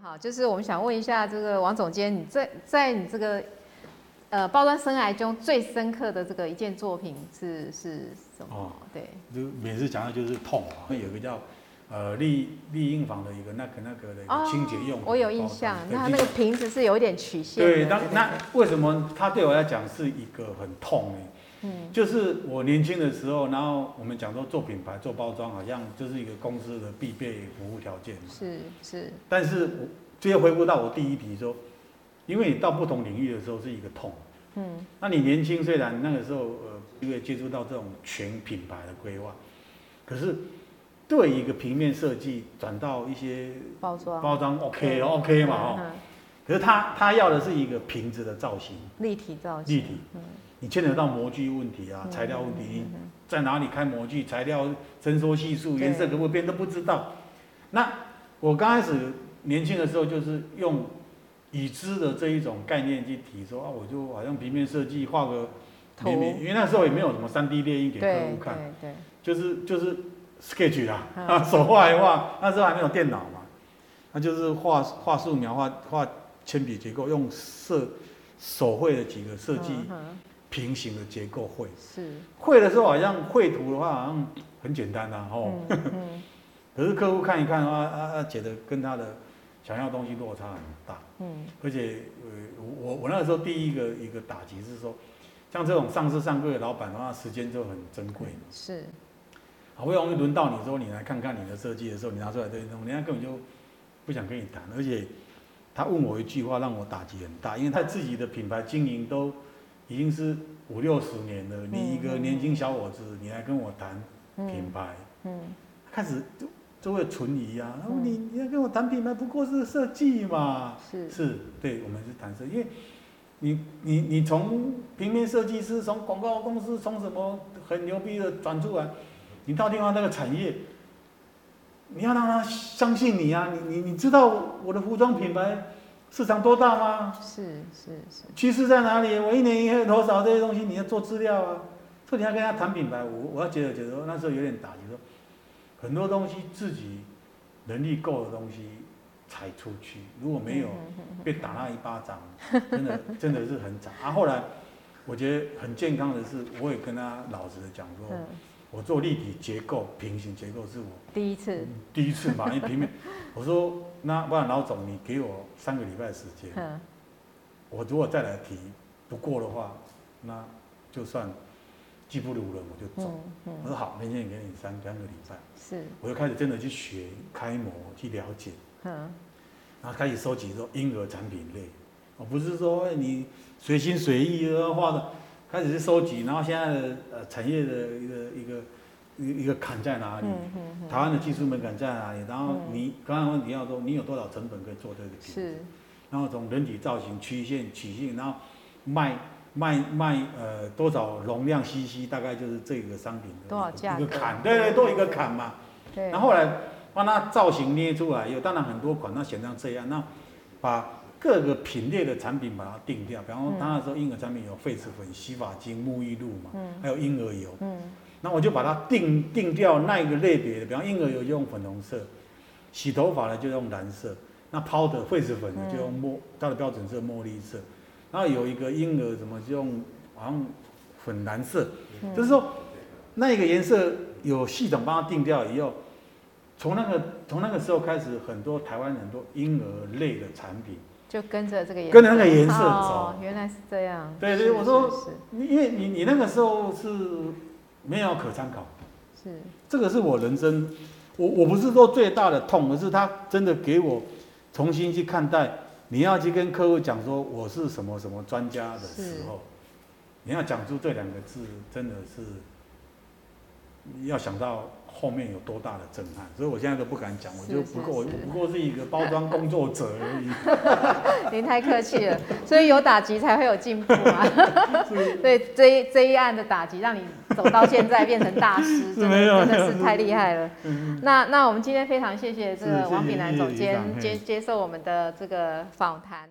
好，就是我们想问一下这个王总监，你在在你这个呃包装生涯中最深刻的这个一件作品是是什么？哦对，就每次讲到就是痛啊，有一个叫呃丽丽婴房的一个那个那个的一个清洁用我有印象，那它那个瓶子是有一点曲线。对，那那为什么它对我来讲是一个很痛呢？嗯。就是我年轻的时候，然后我们讲说做品牌、做包装，好像就是一个公司的必备服务条件。是是。但是我这要回顾到我第一题说，因为你到不同领域的时候是一个痛。嗯。那你年轻虽然那个时候呃，因为接触到这种全品牌的规划，可是对一个平面设计转到一些包装。包装 OK OK 嘛哦，嗯嗯可是他他要的是一个瓶子的造型，立体造型，立体，你牵扯到模具问题啊，材料问题，在哪里开模具，材料伸缩系数、颜色可不可以变都不知道。那我刚开始年轻的时候，就是用已知的这一种概念去提说啊，我就好像平面设计画个图。平面，因为那时候也没有什么三 D 列印给客户看，就是就是 sketch 啦，嗯。啊 手画一画，那时候还没有电脑嘛，那就是画画素描、画画铅笔结构，用色手绘的几个设计平行的结构绘。是，绘的时候好像绘图的话好像很简单呐、哦，嗯嗯。可是客户看一看啊啊啊，觉得跟他的想要的东西落差很大，嗯。而且呃我我那个时候第一个一个打击是说，像这种上市上柜的老板的话，时间就很珍贵嘛，是，好不容易轮到你说你来看看你的设计的时候，你拿出来这些东西，人家根本就不想跟你谈，而且他问我一句话让我打击很大，因为他自己的品牌经营都已经是五六十年了，你一个年轻小伙子，你来跟我谈品嗯牌，嗯。开始就就会存疑啊，然后嗯你你要跟我谈品牌，不过是设计嘛，是。是对，我们是谈设计，因为你你你从平面设计师，从广告公司，从什么很牛逼的转出来，你到另外那个产业，你要让他相信你啊，你你你知道我的服装品牌市场多大吗？是是是，趋势在哪里？我一年营业多少？这些东西你要做资料啊。所以你要跟他谈品牌，我我要觉得觉得那时候有点打击，说很多东西自己能力够的东西才出去，如果没有被打那一巴掌，真的 真的是很惨。啊，后来我觉得很健康的是，我也跟他老实的讲说，嗯，我做立体结构、平行结构是我第一次，第一次嘛，因为平面，我说那不然老总你给我三个礼拜时间。嗯。我如果再来提不过的话，那就算技不如人，我就走。嗯嗯，我说好，明天给你三三个礼拜，是，我就开始真的去学开模，去了解，嗯。然后开始收集说婴儿产品类，我不是说哎你随心随意的画的，开始去收集，然后现在的呃产业的一个一个一个一个坎在哪里？嗯嗯台湾的技术门槛在哪里？然后嗯。你刚刚问题要说你有多少成本可以做这个品？是，然后从人体造型、曲线、曲线，然后卖卖卖呃多少容量 CC，大概就是这个商品的多少价格？一个坎，对对，多一个坎嘛。对，然后后来帮它造型捏出来以后，当然很多款那选成这样，那把各个品类的产品把它定掉，比方说嗯。它那时候婴儿产品有痱子粉、洗发精、沐浴露嘛，嗯。还有婴儿油，嗯那我就把它定定掉那一个类别的，比方婴儿油就用粉红色，洗头发的就用蓝色，那抛的痱子粉的就用墨，它的标准色墨绿色，然后有一个婴儿什么就用好像粉蓝色，嗯，就是说那一个颜色有系统帮他定掉以后，从那个从那个时候开始，很多台湾很多婴儿类的产品，就跟着这个颜色，跟着那个颜色走，哦原来是这样，对对是我说因为你你那个时候是没有可参考。是，这个是我人生，我我不是说最大的痛，而是他真的给我重新去看待。你要去跟客户讲说我是什么什么专家的时候，你要讲出这两个字，真的是要想到后面有多大的震撼。所以我现在都不敢讲，我就不过是是不过是一个包装工作者而已。您太客气了，所以有打击才会有进步嘛。对，这一这一案的打击，让你走到现在变成大师，真的真的是太厉害了。嗯那那我们今天非常谢谢这个王炳南总监接接受我们的这个访谈。